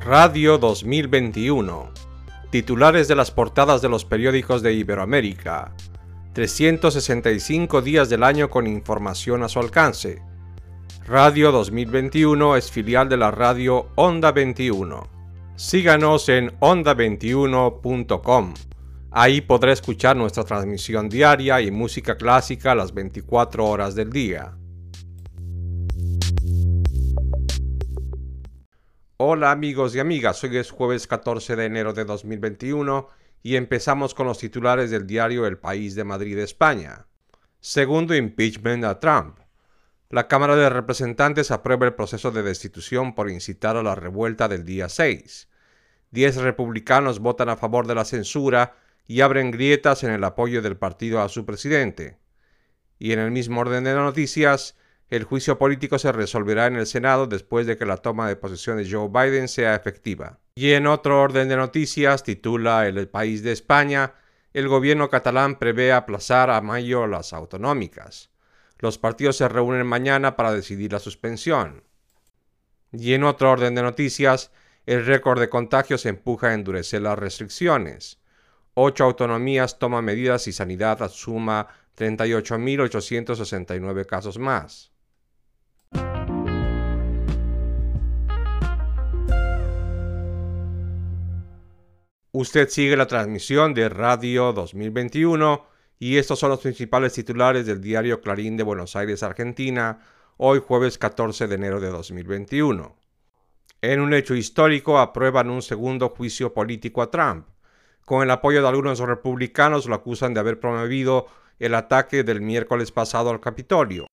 Radio 2021. Titulares de las portadas de los periódicos de Iberoamérica. 365 días del año con información a su alcance. Radio 2021 es filial de la radio Onda 21. Síganos en onda21.com. Ahí podrá escuchar nuestra transmisión diaria y música clásica las 24 horas del día. Hola amigos y amigas, hoy es jueves 14 de enero de 2021 y empezamos con los titulares del diario El País de Madrid, España. Segundo impeachment a Trump. La Cámara de Representantes aprueba el proceso de destitución por incitar a la revuelta del día 6. Diez republicanos votan a favor de la censura y abren grietas en el apoyo del partido a su presidente. Y en el mismo orden de noticias, el juicio político se resolverá en el Senado después de que la toma de posesión de Joe Biden sea efectiva. Y en otro orden de noticias, titula El País de España, el gobierno catalán prevé aplazar a mayo las autonómicas. Los partidos se reúnen mañana para decidir la suspensión. Y en otro orden de noticias, el récord de contagios empuja a endurecer las restricciones. Ocho autonomías toman medidas y sanidad asuma 38.869 casos más. Usted sigue la transmisión de Radio 2021 y estos son los principales titulares del diario Clarín de Buenos Aires, Argentina, hoy jueves 14 de enero de 2021. En un hecho histórico aprueban un segundo juicio político a Trump. Con el apoyo de algunos republicanos lo acusan de haber promovido el ataque del miércoles pasado al Capitolio.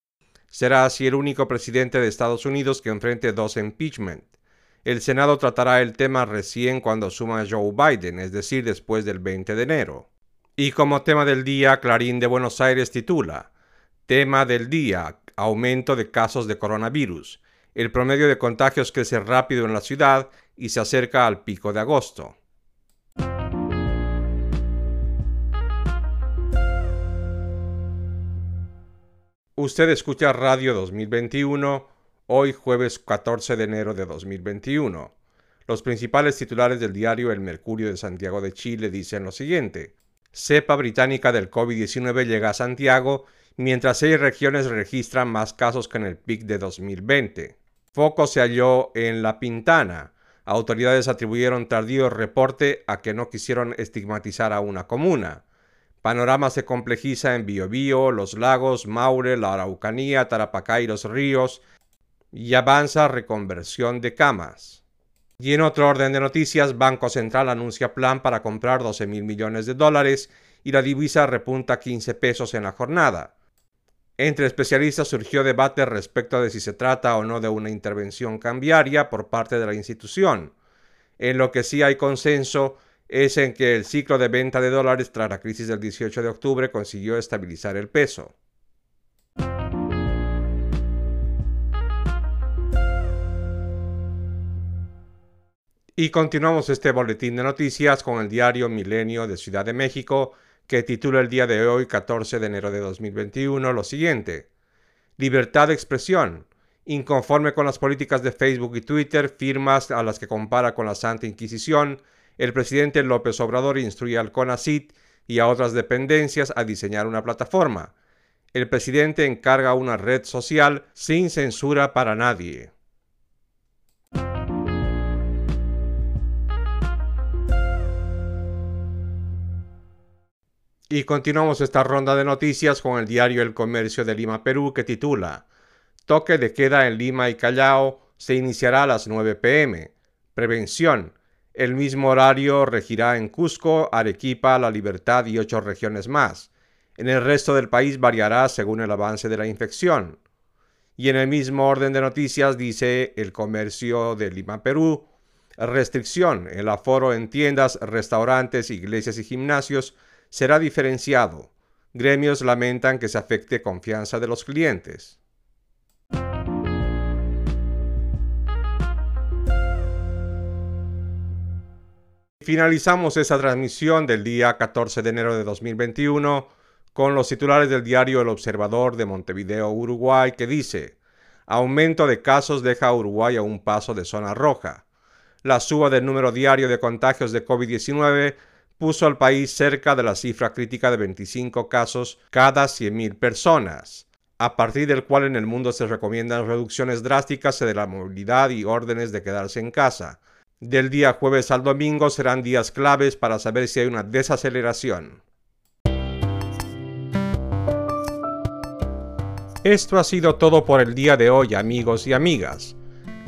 Será así el único presidente de Estados Unidos que enfrente dos impeachment. El Senado tratará el tema recién cuando suma Joe Biden, es decir, después del 20 de enero. Y como tema del día, Clarín de Buenos Aires titula Tema del día, aumento de casos de coronavirus. El promedio de contagios crece rápido en la ciudad y se acerca al pico de agosto. Usted escucha Radio 2021 hoy jueves 14 de enero de 2021. Los principales titulares del diario El Mercurio de Santiago de Chile dicen lo siguiente. Cepa británica del COVID-19 llega a Santiago, mientras seis regiones registran más casos que en el pic de 2020. Foco se halló en La Pintana. Autoridades atribuyeron tardío reporte a que no quisieron estigmatizar a una comuna. Panorama se complejiza en Biobío, Los Lagos, Maure, la Araucanía, Tarapacá y Los Ríos, y avanza reconversión de camas. Y en otro orden de noticias, Banco Central anuncia plan para comprar 12 mil millones de dólares y la divisa repunta 15 pesos en la jornada. Entre especialistas surgió debate respecto de si se trata o no de una intervención cambiaria por parte de la institución. En lo que sí hay consenso es en que el ciclo de venta de dólares tras la crisis del 18 de octubre consiguió estabilizar el peso. Y continuamos este boletín de noticias con el diario Milenio de Ciudad de México, que titula el día de hoy, 14 de enero de 2021, lo siguiente. Libertad de expresión. Inconforme con las políticas de Facebook y Twitter, firmas a las que compara con la Santa Inquisición, el presidente López Obrador instruye al CONACIT y a otras dependencias a diseñar una plataforma. El presidente encarga una red social sin censura para nadie. Y continuamos esta ronda de noticias con el diario El Comercio de Lima, Perú, que titula Toque de queda en Lima y Callao se iniciará a las 9 pm. Prevención. El mismo horario regirá en Cusco, Arequipa, La Libertad y ocho regiones más. En el resto del país variará según el avance de la infección. Y en el mismo orden de noticias dice El Comercio de Lima, Perú, restricción, el aforo en tiendas, restaurantes, iglesias y gimnasios será diferenciado. Gremios lamentan que se afecte confianza de los clientes. Finalizamos esta transmisión del día 14 de enero de 2021 con los titulares del diario El Observador de Montevideo, Uruguay, que dice, aumento de casos deja a Uruguay a un paso de zona roja. La suba del número diario de contagios de COVID-19 puso al país cerca de la cifra crítica de 25 casos cada 100.000 personas, a partir del cual en el mundo se recomiendan reducciones drásticas de la movilidad y órdenes de quedarse en casa. Del día jueves al domingo serán días claves para saber si hay una desaceleración. Esto ha sido todo por el día de hoy amigos y amigas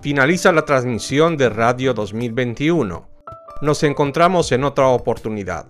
finaliza la transmisión de Radio 2021. Nos encontramos en otra oportunidad.